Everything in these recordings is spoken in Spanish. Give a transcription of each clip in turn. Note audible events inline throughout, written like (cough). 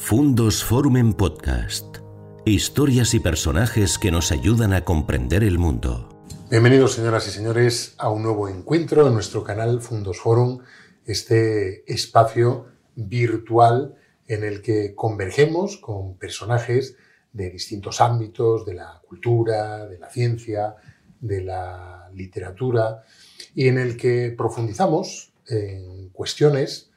Fundos Forum en Podcast. Historias y personajes que nos ayudan a comprender el mundo. Bienvenidos, señoras y señores, a un nuevo encuentro en nuestro canal Fundos Forum, este espacio virtual en el que convergemos con personajes de distintos ámbitos, de la cultura, de la ciencia, de la literatura, y en el que profundizamos en cuestiones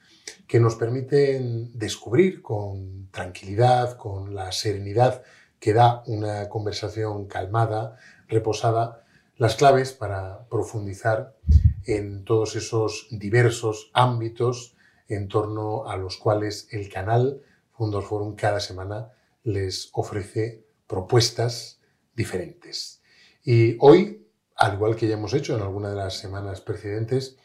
que nos permiten descubrir con tranquilidad, con la serenidad que da una conversación calmada, reposada, las claves para profundizar en todos esos diversos ámbitos en torno a los cuales el canal Fundos Forum cada semana les ofrece propuestas diferentes. Y hoy, al igual que ya hemos hecho en alguna de las semanas precedentes,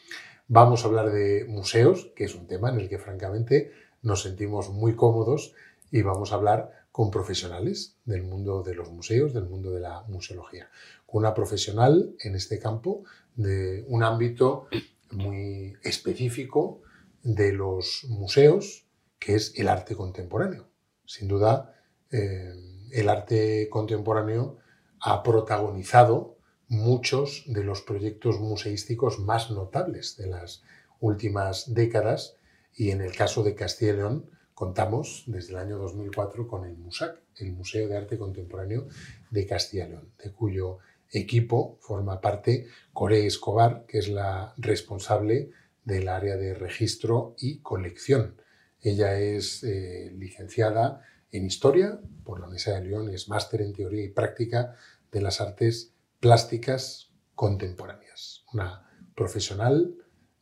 vamos a hablar de museos, que es un tema en el que francamente nos sentimos muy cómodos y vamos a hablar con profesionales del mundo de los museos, del mundo de la museología, con una profesional en este campo de un ámbito muy específico de los museos, que es el arte contemporáneo. Sin duda, eh, el arte contemporáneo ha protagonizado muchos de los proyectos museísticos más notables de las últimas décadas y en el caso de Castilla y León contamos desde el año 2004 con el MUSAC, el Museo de Arte Contemporáneo de Castilla y León, de cuyo equipo forma parte Coré Escobar, que es la responsable del área de registro y colección. Ella es eh, licenciada en Historia por la Universidad de León es máster en Teoría y Práctica de las Artes Plásticas Contemporáneas. Una profesional,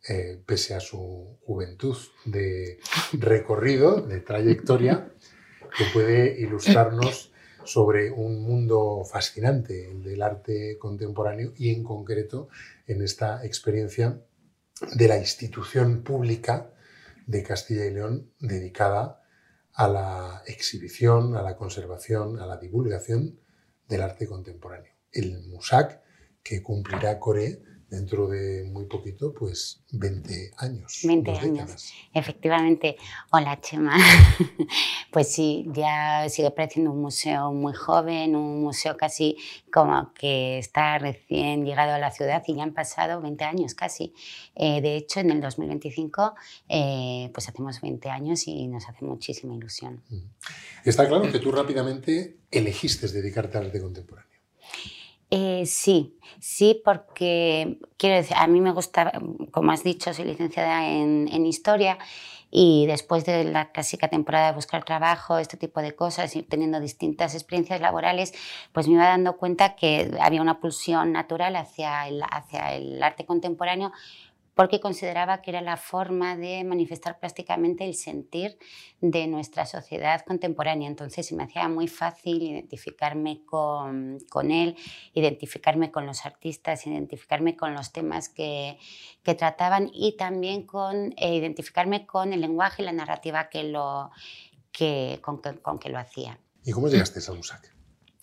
eh, pese a su juventud de recorrido, de trayectoria, que puede ilustrarnos sobre un mundo fascinante, el del arte contemporáneo y en concreto en esta experiencia de la institución pública de Castilla y León dedicada a la exhibición, a la conservación, a la divulgación del arte contemporáneo. El MUSAC, que cumplirá Core dentro de muy poquito, pues 20 años. 20 años, efectivamente. Hola, Chema. (laughs) pues sí, ya sigue pareciendo un museo muy joven, un museo casi como que está recién llegado a la ciudad y ya han pasado 20 años casi. Eh, de hecho, en el 2025 eh, pues hacemos 20 años y nos hace muchísima ilusión. Está claro que tú rápidamente elegiste dedicarte al arte contemporáneo. Eh, sí, sí, porque quiero decir, a mí me gusta, como has dicho, soy licenciada en, historia y después de la clásica temporada de buscar trabajo, este tipo de cosas, y teniendo distintas experiencias laborales, pues me iba dando cuenta que había una pulsión natural hacia hacia el arte contemporáneo porque consideraba que era la forma de manifestar plásticamente el sentir de nuestra sociedad contemporánea. Entonces se me hacía muy fácil identificarme con, con él, identificarme con los artistas, identificarme con los temas que, que trataban y también con, eh, identificarme con el lenguaje y la narrativa que lo, que, con, con que lo hacía. ¿Y cómo llegaste a Musac?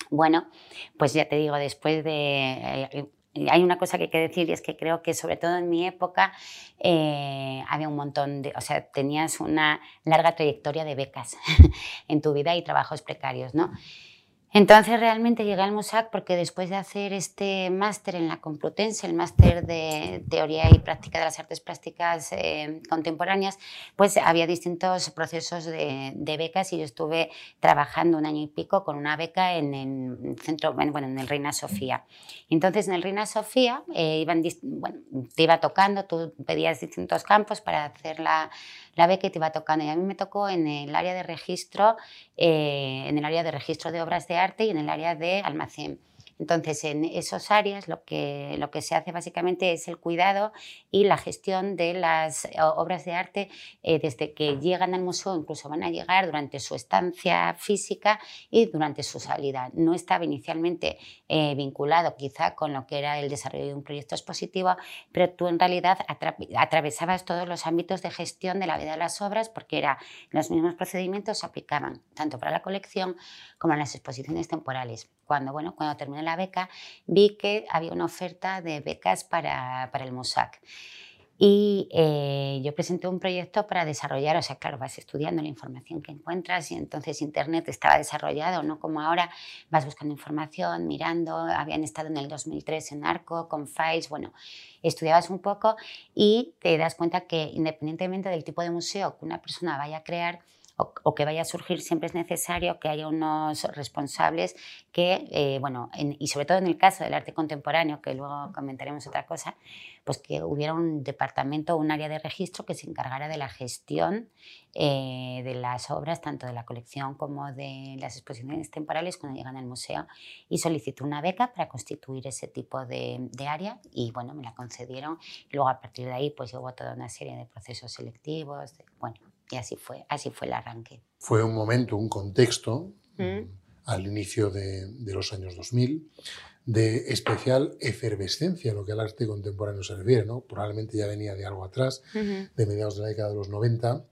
Bueno, pues ya te digo, después de eh, hay una cosa que hay que decir y es que creo que sobre todo en mi época eh, había un montón de, o sea, tenías una larga trayectoria de becas (laughs) en tu vida y trabajos precarios, ¿no? Entonces realmente llegué al MUSAC porque después de hacer este máster en la Complutense, el máster de Teoría y Práctica de las Artes Plásticas eh, Contemporáneas, pues había distintos procesos de, becas y yo estuve trabajando un año y pico con una beca en el centro, bueno, en el Reina Sofía. Entonces en el Reina Sofía eh, iban, te iba tocando, tú pedías distintos campos para hacer la, la beca y te iba tocando. Y a mí me tocó en el área de registro, eh, en el área de registro de obras de arte y en el área de almacén. Entonces, en esas áreas lo que, lo que se hace básicamente es el cuidado y la gestión de las eh, obras de arte eh, desde que llegan al museo, incluso van a llegar durante su estancia física y durante su salida. No estaba inicialmente eh, vinculado quizá con lo que era el desarrollo de un proyecto expositivo, pero tú en realidad atravesabas todos los ámbitos de gestión de la vida de las obras porque era, los mismos procedimientos se aplicaban tanto para la colección como en las exposiciones temporales cuando, bueno, cuando terminé la beca, vi que había una oferta de becas para, para el MUSAC. Y eh, yo presenté un proyecto para desarrollar, o sea, claro, vas estudiando la información que encuentras y entonces Internet estaba desarrollado, no como ahora, vas buscando información, mirando, habían estado en el 2003 en Arco, con Files, bueno, estudiabas un poco y te das cuenta que independientemente del tipo de museo que una persona vaya a crear, o, que vaya a surgir, siempre es necesario que haya unos responsables que, eh, bueno, y sobre todo en el caso del arte contemporáneo, que luego comentaremos otra cosa, pues que hubiera un departamento, un área de registro que se encargara de la gestión eh, de las obras, tanto de la colección como de las exposiciones temporales cuando llegan al museo. Y solicité una beca para constituir ese tipo de, área y, bueno, me la concedieron. Y luego a partir de ahí, pues hubo toda una serie de procesos selectivos, bueno, y así fue, así fue el arranque. Fue un momento, un contexto, mm. al inicio de, los años 2000, de especial efervescencia, lo que al arte contemporáneo se refiere. ¿no? Probablemente ya venía de algo atrás, de mediados de la década de los 90,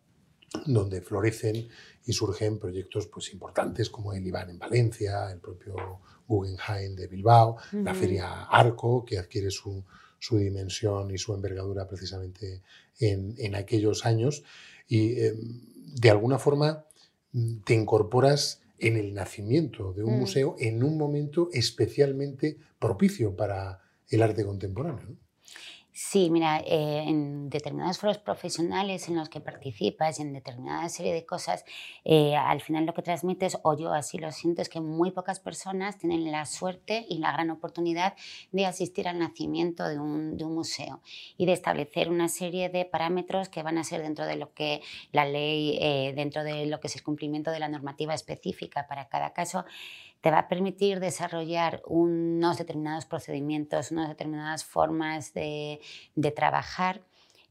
donde florecen y surgen proyectos pues, importantes como el Iván en Valencia, el propio Guggenheim de Bilbao, la Feria Arco, que adquiere su, su, dimensión y su envergadura precisamente en, en aquellos años y em, de alguna forma te incorporas en el nacimiento de un mm. museo en un momento especialmente propicio para el arte contemporáneo. Sí, mira, eh, en determinados foros profesionales en los que participas en determinada serie de cosas, eh, al final lo que transmites, o yo así lo siento, es que muy pocas personas tienen la suerte y la gran oportunidad de asistir al nacimiento de un, de un museo y de establecer una serie de parámetros que van a ser dentro de lo que la ley, eh, dentro de lo que es el cumplimiento de la normativa específica para cada caso te va a permitir desarrollar unos determinados procedimientos, unas determinadas formas de, trabajar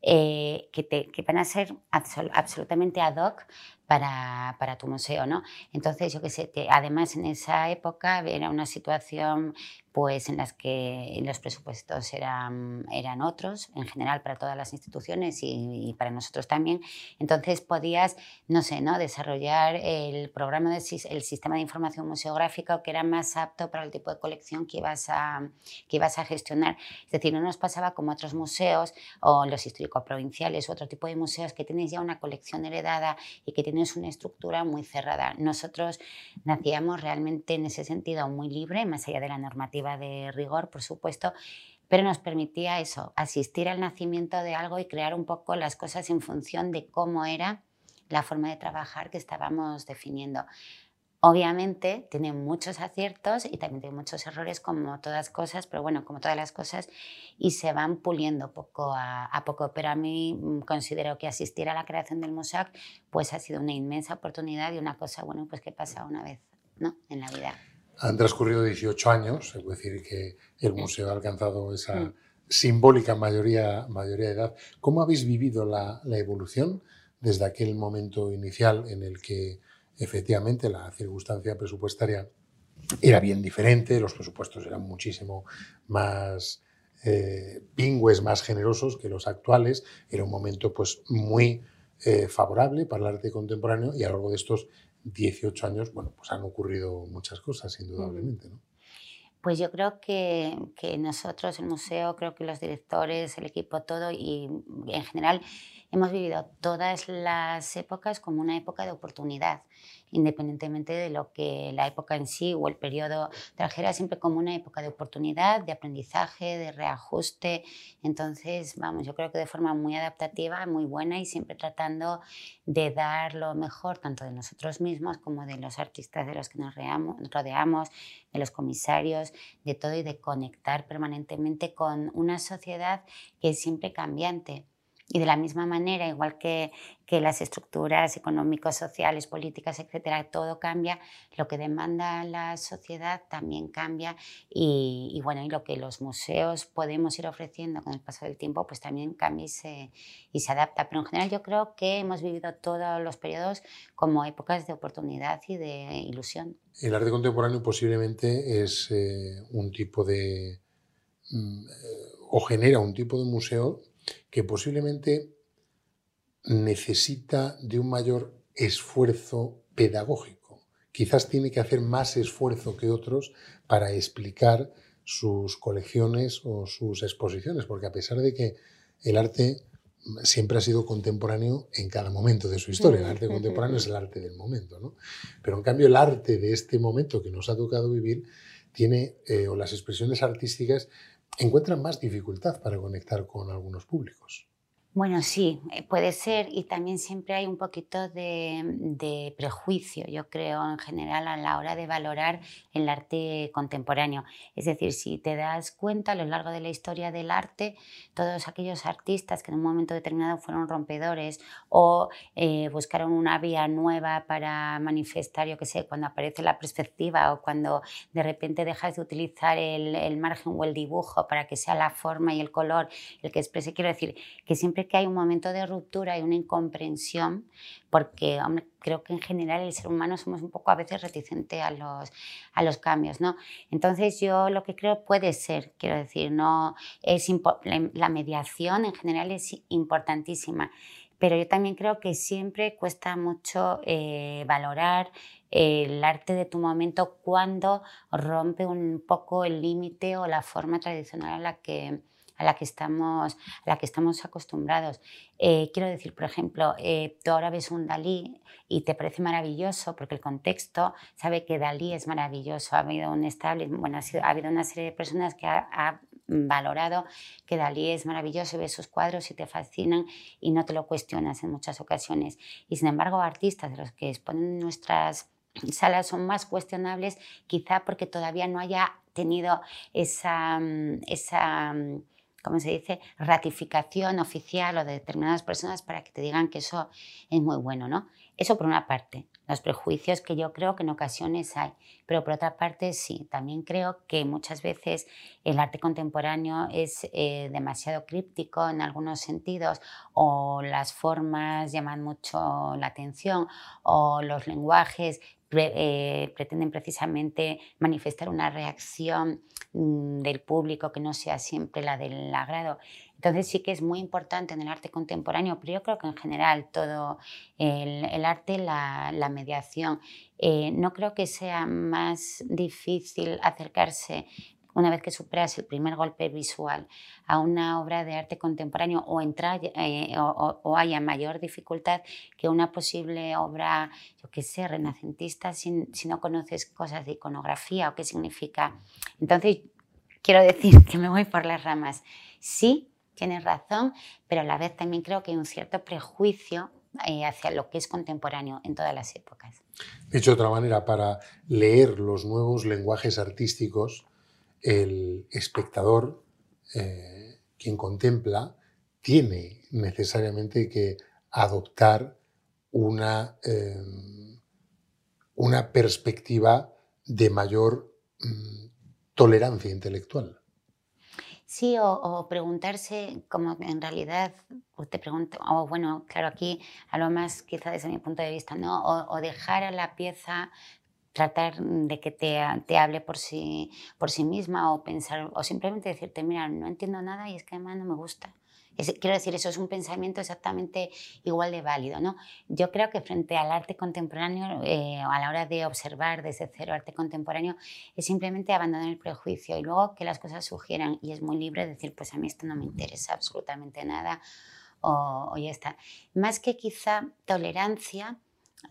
eh, que, te, que, van a ser absolutamente ad hoc para, para, tu museo, ¿no? Entonces, yo qué sé, además en esa época era una situación pues en las que los presupuestos eran, eran otros, en general para todas las instituciones y, para nosotros también. Entonces podías, no sé, ¿no? desarrollar el programa, de, el sistema de información museográfica que era más apto para el tipo de colección que ibas a, que ibas a gestionar. Es decir, no nos pasaba como otros museos o los histórico-provinciales u otro tipo de museos que tienes ya una colección heredada y que tienes una estructura muy cerrada. Nosotros nacíamos realmente en ese sentido muy libre, más allá de la normativa de rigor, por supuesto, pero nos permitía eso, asistir al nacimiento de algo y crear un poco las cosas en función de cómo era la forma de trabajar que estábamos definiendo. Obviamente tiene muchos aciertos y también tiene muchos errores como todas cosas, pero bueno, como todas las cosas, y se van puliendo poco a, poco. Pero a mí mm, considero que asistir a la creación del MUSAC pues ha sido una inmensa oportunidad y una cosa, bueno, pues que pasa una vez ¿no? en la vida. Han transcurrido 18 años, es decir, que el museo ha alcanzado esa simbólica mayoría, mayoría de edad. ¿Cómo habéis vivido la, evolución desde aquel momento inicial en el que efectivamente la circunstancia presupuestaria era bien diferente, los presupuestos eran muchísimo más eh, pingües, más generosos que los actuales, era un momento pues muy eh, favorable para el arte contemporáneo y a lo largo de estos 18 años, bueno, pues han ocurrido muchas cosas, indudablemente. Pues yo creo que, que, nosotros, el museo, creo que los directores, el equipo, todo y en general hemos vivido todas las épocas como una época de oportunidad independientemente de lo que la época en sí o el periodo trajera, siempre como una época de oportunidad, de aprendizaje, de reajuste. Entonces, vamos, yo creo que de forma muy adaptativa, muy buena y siempre tratando de dar lo mejor tanto de nosotros mismos como de los artistas de los que nos rodeamos, de los comisarios, de todo y de conectar permanentemente con una sociedad que es siempre cambiante y de la misma manera, igual que, que las estructuras económicos, sociales, políticas, etcétera, todo cambia, lo que demanda la sociedad también cambia y, y, bueno, y lo que los museos podemos ir ofreciendo con el paso del tiempo, pues también cambia y se, y se adapta. Pero en general yo creo que hemos vivido todos los periodos como épocas de oportunidad y de ilusión. El arte contemporáneo posiblemente es eh, un tipo de... Mm, eh, o genera un tipo de museo que posiblemente necesita de un mayor esfuerzo pedagógico. Quizás tiene que hacer más esfuerzo que otros para explicar sus colecciones o sus exposiciones, porque a pesar de que el arte siempre ha sido contemporáneo en cada momento de su historia. El arte (laughs) contemporáneo es el arte del momento, ¿no? Pero en cambio el arte de este momento que nos ha tocado vivir tiene, eh, o las expresiones artísticas encuentran más dificultad para conectar con algunos públicos. Bueno, sí, eh, puede ser y también siempre hay un poquito de, prejuicio, yo creo, en general a la hora de valorar el arte contemporáneo. Es decir, si te das cuenta a lo largo de la historia del arte, todos aquellos artistas que en un momento determinado fueron rompedores o eh, buscaron una vía nueva para manifestar, yo qué sé, cuando aparece la perspectiva o cuando de repente dejas de utilizar el, el margen o el dibujo para que sea la forma y el color el que exprese, quiero decir que siempre que hay un momento de ruptura y una incomprensión, porque creo que en general el ser humano somos un poco a veces reticentes a los, a los cambios, ¿no? Entonces yo lo que creo puede ser, quiero decir, no es la mediación en general es importantísima, pero yo también creo que siempre cuesta mucho eh, valorar el arte de tu momento cuando rompe un poco el límite o la forma tradicional a la que a la que estamos, a la que estamos acostumbrados. Eh, quiero decir, por ejemplo, eh, tú ahora ves un Dalí y te parece maravilloso porque el contexto sabe que Dalí es maravilloso. Ha habido un estable, bueno, ha, habido una serie de personas que ha, valorado que Dalí es maravilloso ves sus cuadros y te fascinan y no te lo cuestionas en muchas ocasiones. Y sin embargo, artistas de los que exponen nuestras salas son más cuestionables, quizá porque todavía no haya tenido esa, esa ¿cómo se dice?, ratificación oficial o de determinadas personas para que te digan que eso es muy bueno, ¿no? Eso por una parte, los prejuicios que yo creo que en ocasiones hay, pero por otra parte sí, también creo que muchas veces el arte contemporáneo es eh, demasiado críptico en algunos sentidos o las formas llaman mucho la atención o los lenguajes eh, pretenden precisamente manifestar una reacción del público que no sea siempre la del agrado. Entonces sí que es muy importante en el arte contemporáneo, pero yo creo que en general todo el, arte, la, mediación, eh, no creo que sea más difícil acercarse una vez que superas el primer golpe visual a una obra de arte contemporáneo o, entrar, eh, o, haya mayor dificultad que una posible obra, yo qué sé, renacentista si, si no conoces cosas de iconografía o qué significa. Entonces, quiero decir (laughs) que me voy por las ramas. Sí, tienes razón, pero a la vez también creo que hay un cierto prejuicio eh, hacia lo que es contemporáneo en todas las épocas. Dicho de otra manera, para leer los nuevos lenguajes artísticos, el espectador, eh, quien contempla, tiene necesariamente que adoptar una, eh, una perspectiva de mayor mm, tolerancia intelectual. Sí, o, preguntarse, como en realidad pues te pregunto, o bueno, claro, aquí a lo más quizá desde mi punto de vista, ¿no? O dejar a la pieza tratar de que te, te, hable por sí, por sí misma o pensar, o simplemente decirte, mira, no entiendo nada y es que además no me gusta. quiero decir, eso es un pensamiento exactamente igual de válido. ¿no? Yo creo que frente al arte contemporáneo, eh, a la hora de observar desde cero arte contemporáneo, es simplemente abandonar el prejuicio y luego que las cosas sugieran y es muy libre decir, pues a mí esto no me interesa absolutamente nada o, o ya está. Más que quizá tolerancia,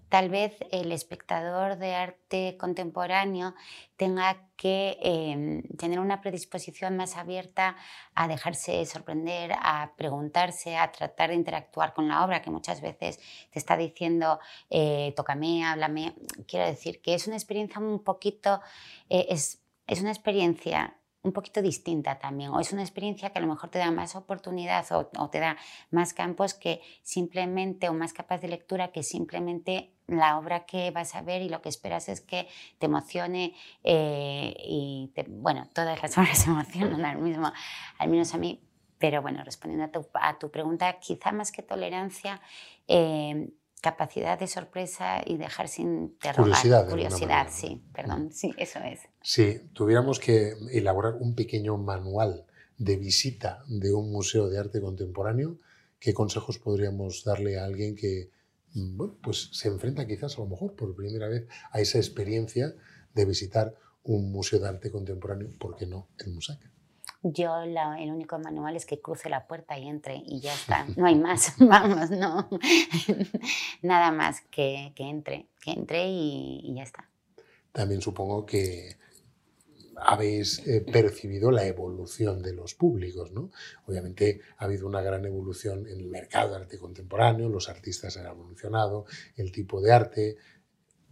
tal vez el espectador de arte contemporáneo tenga que em, tener una predisposición más abierta a dejarse sorprender, a preguntarse, a tratar de interactuar con la obra, que muchas veces te está diciendo, eh, tócame, háblame. Quiero decir que es una experiencia un poquito, eh, es, es una experiencia un poquito distinta también, o es una experiencia que a lo mejor te da más oportunidad o, te da más campos que simplemente, o más capas de lectura que simplemente la obra que vas a ver y lo que esperas es que te emocione eh, y, bueno, todas las (laughs) obras emocionan al mismo, al menos a mí, pero bueno, respondiendo a tu, a tu pregunta, quizá más que tolerancia, eh, capacidad de sorpresa y dejar sin interrogar. Curiosidad. Curiosidad, sí, perdón, sí, eso es. Si tuviéramos que elaborar un pequeño manual de visita de un museo de arte contemporáneo, ¿qué consejos podríamos darle a alguien que bueno, pues se enfrenta quizás a lo mejor por primera vez a esa experiencia de visitar un museo de arte contemporáneo, ¿por qué no el Musaca? Yo el único manual es que cruce la puerta y entre y ya está. (laughs) No hay más, (laughs) vamos, no. (laughs) Nada más que, que entre, que entre y, y, ya está. También supongo que habéis eh, percibido la evolución de los públicos, ¿no? Obviamente ha habido una gran evolución en el mercado de arte contemporáneo, los artistas han evolucionado, el tipo de arte,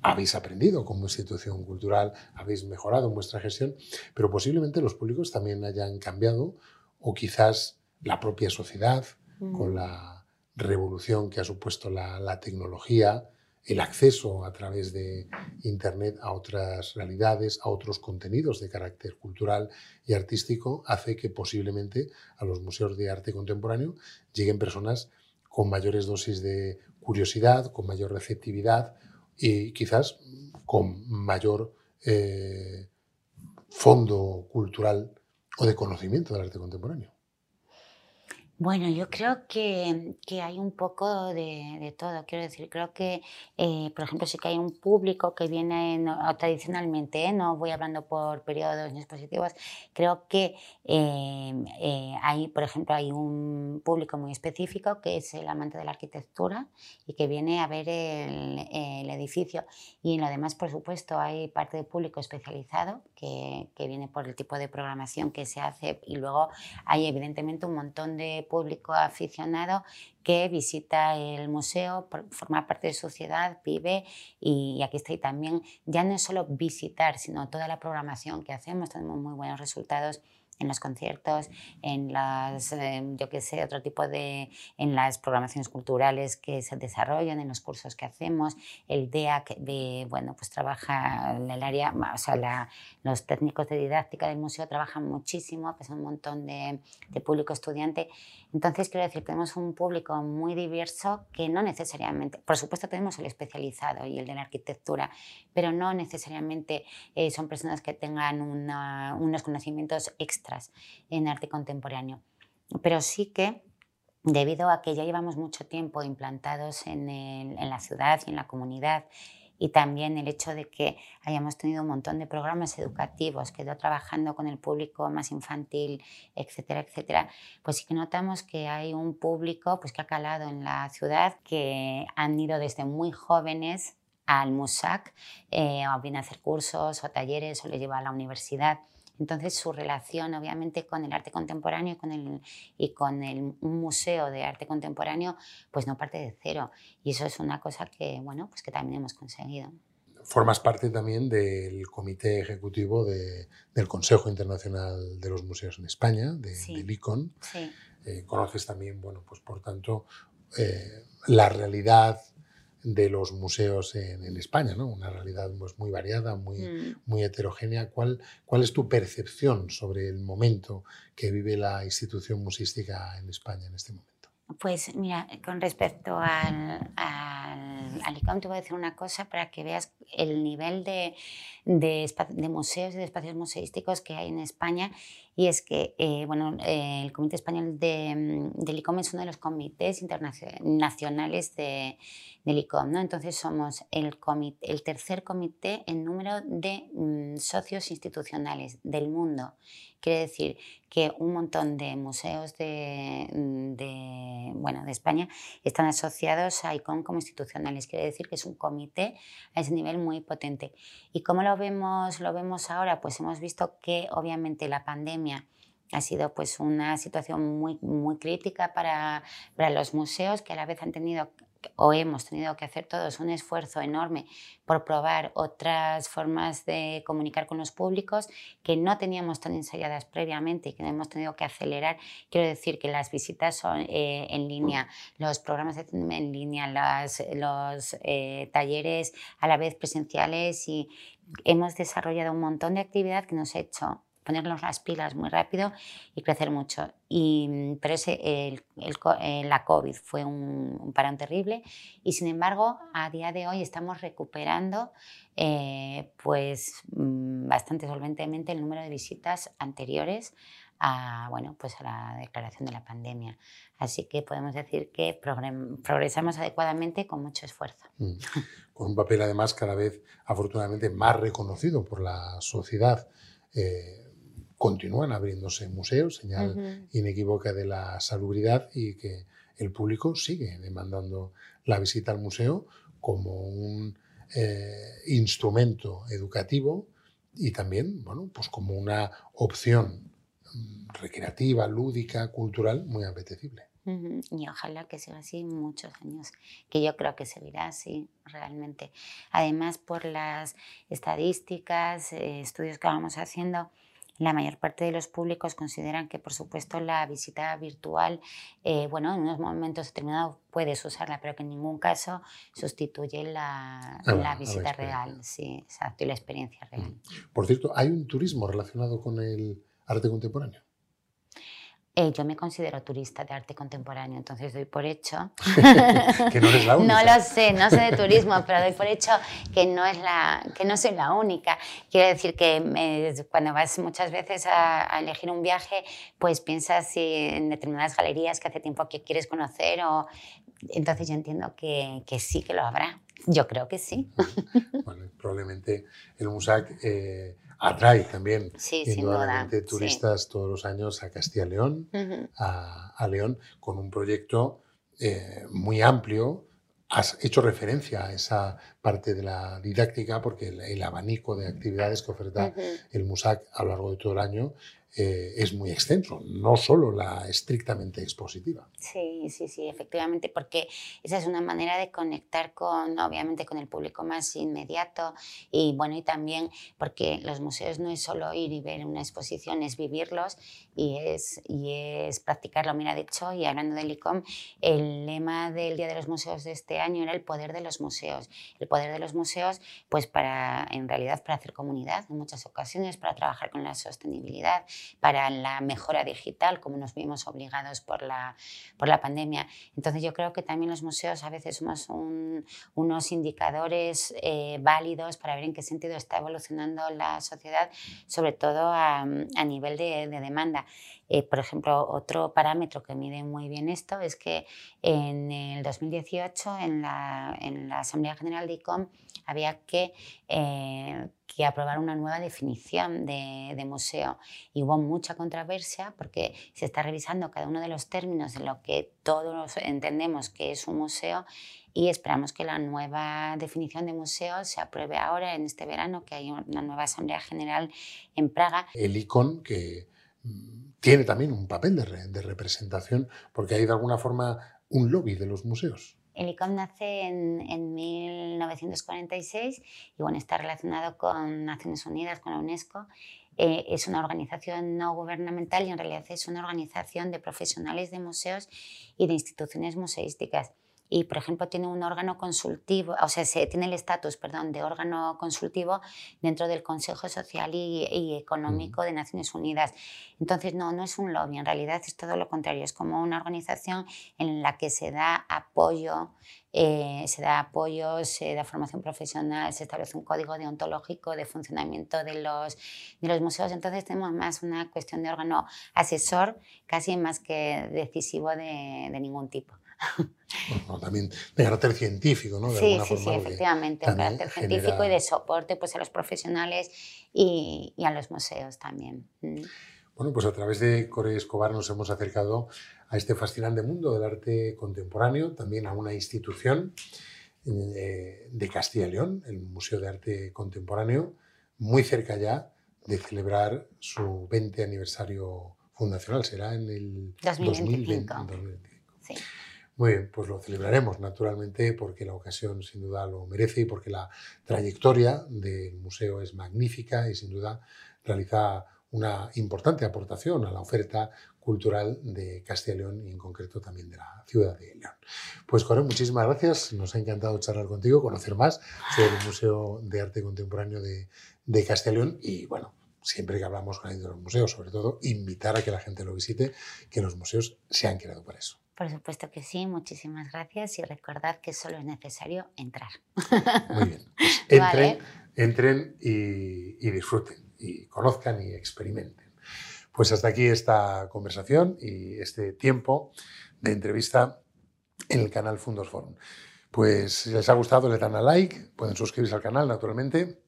habéis aprendido como institución cultural, habéis mejorado en vuestra gestión, pero posiblemente los públicos también hayan cambiado o quizás la propia sociedad con la revolución que ha supuesto la, tecnología, el acceso a través de Internet a otras realidades, a otros contenidos de carácter cultural y artístico, hace que posiblemente a los museos de arte contemporáneo lleguen personas con mayores dosis de curiosidad, con mayor receptividad, y quizás con mayor eh, fondo cultural o de conocimiento del arte contemporáneo. Bueno, yo creo que, que hay un poco de, de, todo. Quiero decir, creo que, eh, por ejemplo, sí que hay un público que viene tradicionalmente, ¿eh? no voy hablando por periodos ni expositivos, creo que eh, hay, por ejemplo, hay un público muy específico que es el amante de la arquitectura y que viene a ver el, el edificio. Y en lo demás, por supuesto, hay parte del público especializado que, que viene por el tipo de programación que se hace y luego hay evidentemente un montón de público aficionado que visita el museo, forma parte de sociedad, vive y, aquí está. Y también ya no es solo visitar, sino toda la programación que hacemos, tenemos muy buenos resultados en los conciertos, en las, eh, yo qué sé, otro tipo de, en las programaciones culturales que se desarrollan, en los cursos que hacemos, el DEA, de, bueno, pues trabaja en el área, o sea, la, los técnicos de didáctica del museo trabajan muchísimo, son un montón de, de público estudiante. Entonces, quiero decir, tenemos un público muy diverso que no necesariamente, por supuesto tenemos el especializado y el de la arquitectura, pero no necesariamente eh, son personas que tengan unos conocimientos extra en arte contemporáneo. Pero sí que debido a que ya llevamos mucho tiempo implantados en, la ciudad y en la comunidad y también el hecho de que hayamos tenido un montón de programas educativos, que quedó trabajando con el público más infantil, etcétera, etcétera, pues sí que notamos que hay un público pues, que ha calado en la ciudad, que han ido desde muy jóvenes al MUSAC, eh, o bien a hacer cursos o talleres o les lleva a la universidad. Entonces su relación obviamente con el arte contemporáneo y con el, y con el museo de arte contemporáneo pues no parte de cero y eso es una cosa que bueno pues que también hemos conseguido. Formas parte también del comité ejecutivo de, del Consejo Internacional de los Museos en España, de, del ICON. Sí. Eh, conoces también, bueno, pues por tanto, eh, la realidad de los museos en, España, ¿no? Una realidad pues, muy variada, muy, mm. muy heterogénea. ¿Cuál, ¿Cuál es tu percepción sobre el momento que vive la institución musística en España en este momento? Pues mira, con respecto al, al, al ICOM, te voy a decir una cosa para que veas el nivel de, de, de museos y de espacios museísticos que hay en España y es que eh, bueno, eh, el Comité Español de, mm, del ICOM es uno de los comités internacionales de, del ICOM. ¿no? Entonces somos el, comité, el tercer comité en número de mm, socios institucionales del mundo. Quiere decir que un montón de museos de, mm, de, bueno, de España están asociados a ICOM como institucionales. Quiere decir que es un comité a ese nivel muy potente. ¿Y cómo lo vemos, lo vemos ahora? Pues hemos visto que obviamente la pandemia ha sido pues una situación muy, muy crítica para, para los museos que a la vez han tenido o hemos tenido que hacer todos un esfuerzo enorme por probar otras formas de comunicar con los públicos que no teníamos tan ensayadas previamente y que hemos tenido que acelerar. Quiero decir que las visitas son eh, en línea, los programas en línea, los eh, talleres a la vez presenciales y hemos desarrollado un montón de actividad que nos ha hecho ponernos las pilas muy rápido y crecer mucho. Y, mm, pero ese, eh, la COVID fue un, parón terrible y sin embargo a día de hoy estamos recuperando eh, pues mm, bastante solventemente el número de visitas anteriores a, bueno, pues a la declaración de la pandemia. Así que podemos decir que progresamos adecuadamente con mucho esfuerzo. Mm. Con un papel además cada vez afortunadamente más reconocido por la sociedad. Eh, continúan abriéndose museos, señal inequívoca de la salubridad y que el público sigue demandando la visita al museo como un eh, instrumento educativo y también, bueno, pues como una opción mm, recreativa, lúdica, cultural muy apetecible. Y ojalá que siga así muchos años, que yo creo que seguirá así realmente. Además, por las estadísticas, eh, estudios que vamos haciendo, la mayor parte de los públicos consideran que, por supuesto, la visita virtual, eh, bueno, en unos momentos determinados puedes usarla, pero que en ningún caso sustituye la, ah, la visita real, sí, exacto, y la experiencia real. Por cierto, ¿hay un turismo relacionado con el arte contemporáneo? Eh, yo me considero turista de arte contemporáneo, entonces doy por hecho. (laughs) que no eres la (laughs) única. No lo sé, no sé de turismo, pero doy por hecho que no, es la, que no soy la única. Quiero decir que cuando vas muchas veces a, elegir un viaje, pues piensas en determinadas galerías que hace tiempo que quieres conocer, o, entonces yo entiendo que, que sí que lo habrá. Yo creo que sí. Bueno, probablemente el MUSAC. Eh, atrae también indudablemente turistas todos los años a Castilla y León, a, León, con un proyecto eh, muy amplio. Has hecho referencia a esa parte de la didáctica porque el, abanico de actividades que oferta el MUSAC a lo largo de todo el año eh, es muy extenso, no solo la estrictamente expositiva. Sí, sí, sí, efectivamente, porque esa es una manera de conectar con, obviamente, con el público más inmediato y bueno, y también porque los museos no es solo ir y ver una exposición, es vivirlos y es, y es practicarlo. Mira, de hecho, y hablando del ICOM, el lema del Día de los Museos de este año era el poder de los museos. El poder de los museos, pues para, en realidad, para hacer comunidad en muchas ocasiones, para trabajar con la sostenibilidad para la mejora digital, como nos vimos obligados por la, por la pandemia. Entonces yo creo que también los museos a veces somos unos indicadores eh, válidos para ver en qué sentido está evolucionando la sociedad, sobre todo a, a nivel de, de demanda. Eh, por ejemplo, otro parámetro que mide muy bien esto es que en el 2018 en la, en la Asamblea General de ICOM había que, eh, que aprobar una nueva definición de, museo. Y hubo mucha controversia porque se está revisando cada uno de los términos de lo que todos entendemos que es un museo y esperamos que la nueva definición de museo se apruebe ahora en este verano, que hay una nueva Asamblea General en Praga. El ICON que tiene también un papel de, representación porque hay de alguna forma un lobby de los museos. El ICOM nace en, 1946 y bueno, está relacionado con Naciones Unidas, con la UNESCO. Eh, es una organización no gubernamental y en realidad es una organización de profesionales de museos y de instituciones museísticas y, por ejemplo, tiene un órgano consultivo, o sea, se, tiene el estatus, perdón, de órgano consultivo dentro del Consejo Social y, Económico de Naciones Unidas. Entonces, no, no es un lobby, en realidad es todo lo contrario, es como una organización en la que se da apoyo, eh, se da apoyo, se da formación profesional, se establece un código deontológico de funcionamiento de los, de los museos. Entonces, tenemos más una cuestión de órgano asesor, casi más que decisivo de, de ningún tipo. También de carácter científico, ¿no? sí, sí, sí, efectivamente, de carácter científico y de soporte pues, a los profesionales y, a los museos también. Mm. Bueno, pues a través de Core Escobar nos hemos acercado a este fascinante mundo del arte contemporáneo, también a una institución eh, de Castilla y León, el Museo de Arte Contemporáneo, muy cerca ya de celebrar su 20 aniversario fundacional. Será en el 2025. 2025. Sí. Muy bien, pues lo celebraremos naturalmente porque la ocasión sin duda lo merece y porque la trayectoria del museo es magnífica y sin duda realiza una importante aportación a la oferta cultural de Castilla y León y en concreto también de la ciudad de León. Pues Corén, muchísimas gracias, nos ha encantado charlar contigo, conocer más sobre el Museo de Arte Contemporáneo de, Castilla y León y bueno, siempre que hablamos con alguien de los museos, sobre todo invitar a que la gente lo visite, que los museos se han creado para eso. Por supuesto que sí, muchísimas gracias y recordad que solo es necesario entrar. Muy bien, (laughs) pues entren, entren y, disfruten, y conozcan y experimenten. Pues hasta aquí esta conversación y este tiempo de entrevista en el canal Fundos Forum. Pues si les ha gustado le dan a like, pueden suscribirse al canal naturalmente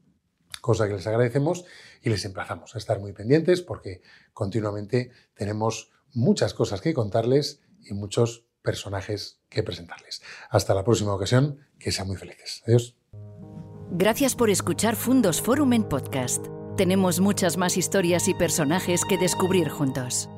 cosa que les agradecemos y les emplazamos a estar muy pendientes porque continuamente tenemos muchas cosas que contarles y muchos personajes que presentarles. Hasta la próxima ocasión, que sean muy felices. Adiós. Gracias por escuchar Fundos Forum en podcast. Tenemos muchas más historias y personajes que descubrir juntos.